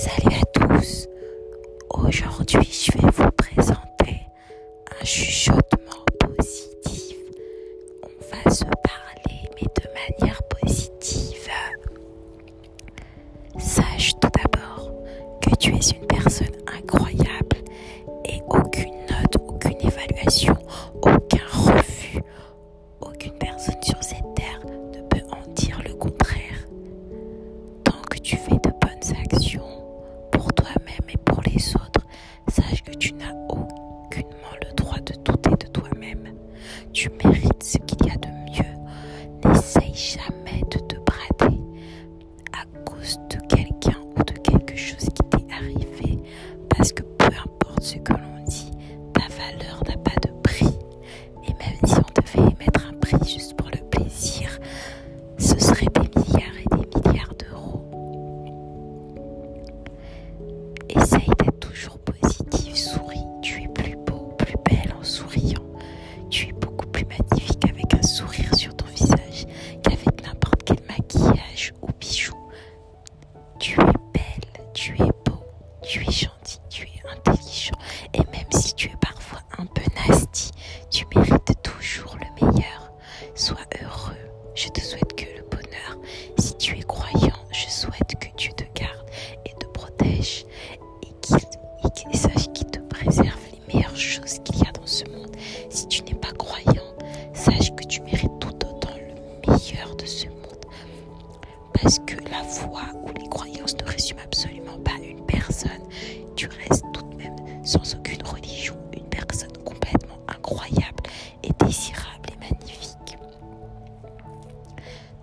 Salut à tous. Aujourd'hui, je vais vous présenter un chuchotement positif. On va se parler, mais de manière positive. Sache tout d'abord que tu es une personne incroyable sans aucune religion, une personne complètement incroyable et désirable et magnifique.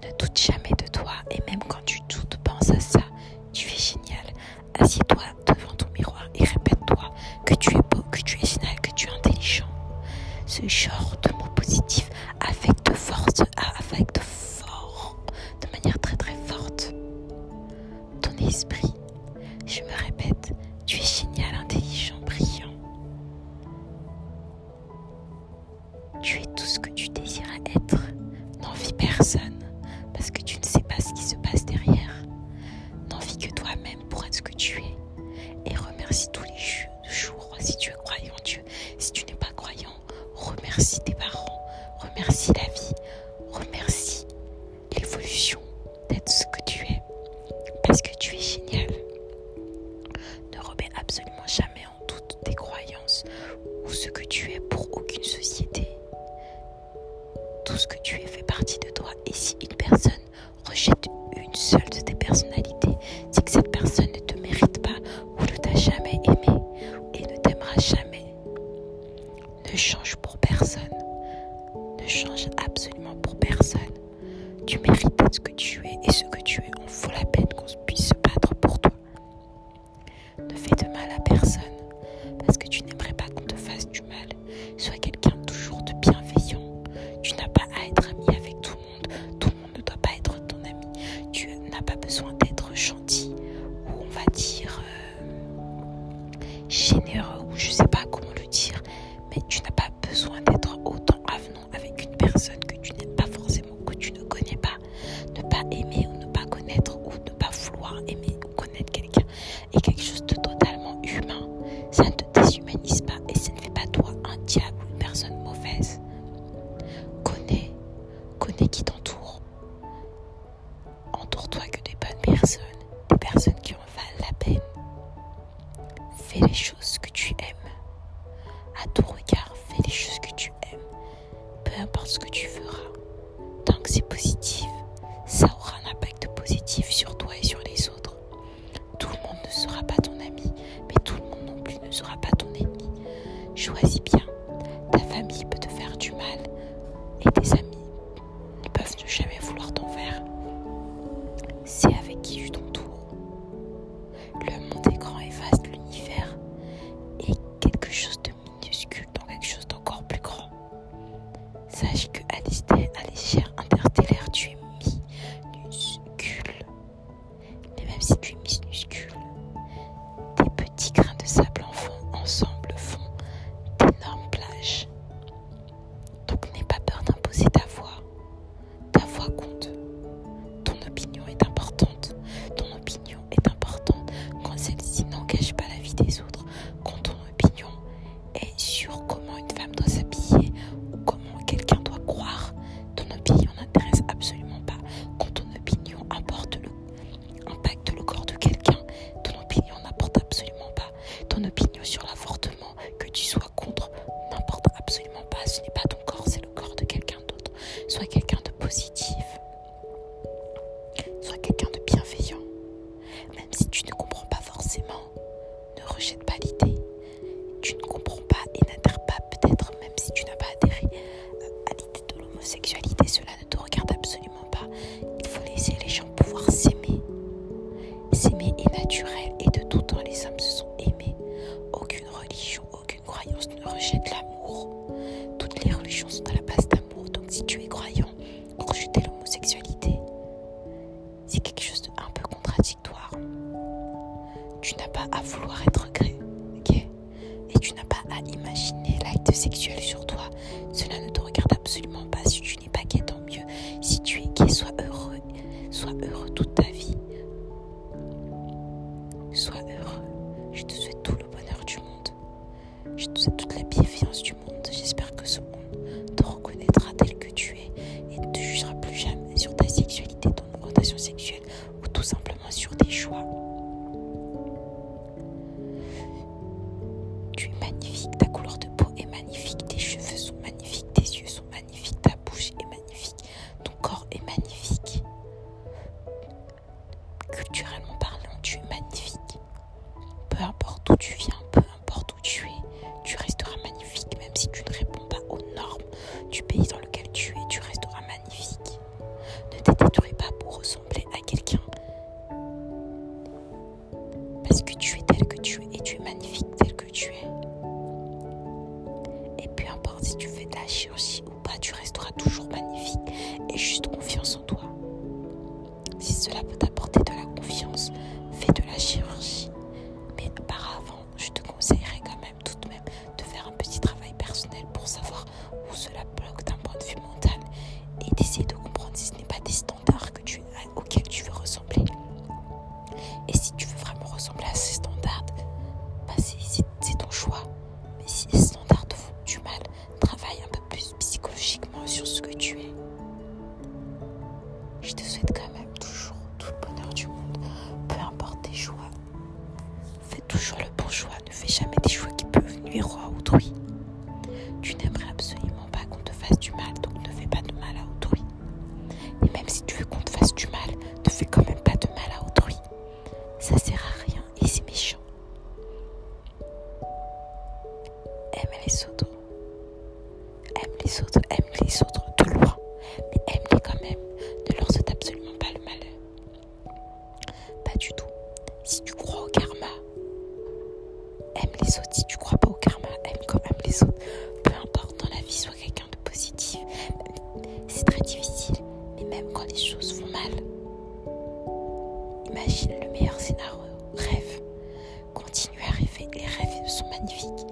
Ne doute jamais de toi et même quand tu doutes, pense à ça. Tu es génial. Assieds-toi devant ton miroir et répète-toi que tu es beau, que tu es génial, que tu es intelligent. Ce genre de mots positifs affecte force, affecte Ne change pour personne. Ne change absolument pour personne. Tu mérites ce que tu es et ce que tu es en vaut la peine qu'on puisse se battre pour toi. Ne fais de mal à personne parce que tu n'aimerais pas. fais les choses que tu aimes. À ton regard, fais les choses que tu aimes. Peu importe ce que tu feras. Tant que c'est positif, ça aura un impact positif sur toi et sur les autres. Tout le monde ne sera pas ton ami, mais tout le monde non plus ne sera pas ton ennemi. Choisis quelque chose de un peu contradictoire. Tu n'as pas à vouloir être gay, ok? Et tu n'as pas à imaginer l'acte sexuel sur toi. Cela ne te regarde absolument pas. Si tu n'es pas gay, tant mieux. Si tu es gay, sois heureux. Sois heureux toute ta vie. Sois heureux. Je te souhaite tout le bonheur du monde. Je te souhaite toute la bienveillance du monde. science fait de la chirurgie. j'aimerais absolument pas qu'on te fasse du mal, donc meilleur scénario rêve. Continue à rêver. Les rêves sont magnifiques.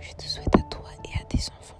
Je te souhaite à toi et à tes enfants.